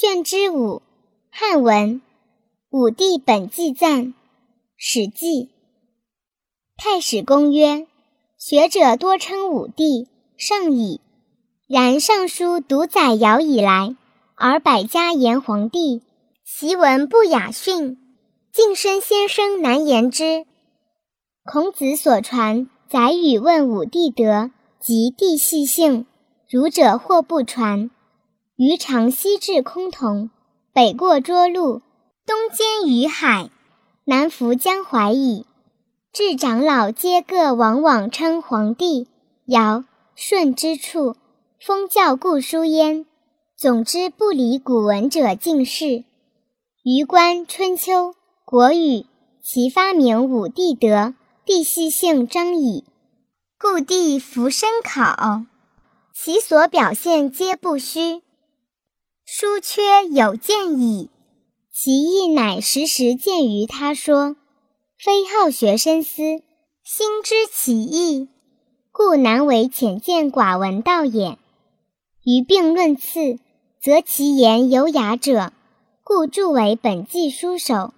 卷之五，汉文，武帝本纪赞，《史记》。太史公曰：学者多称武帝圣矣，然尚书独载尧以来，而百家言皇帝，其文不雅逊，敬身先生难言之。孔子所传载语问武帝德及帝系姓，儒者或不传。余常西至崆峒，北过涿鹿，东兼于海，南浮江淮矣。至长老皆各往往称皇帝、尧、舜之处，封教故书焉。总之不离古文者敬事。余观《春秋》《国语》，其发明武帝德，帝系姓张矣，故帝弗深考，其所表现皆不虚。书缺有见矣，其意乃时时见于他说，非好学深思，心知其意，故难为浅见寡闻道也。于病论次，则其言有雅者，故著为本纪书首。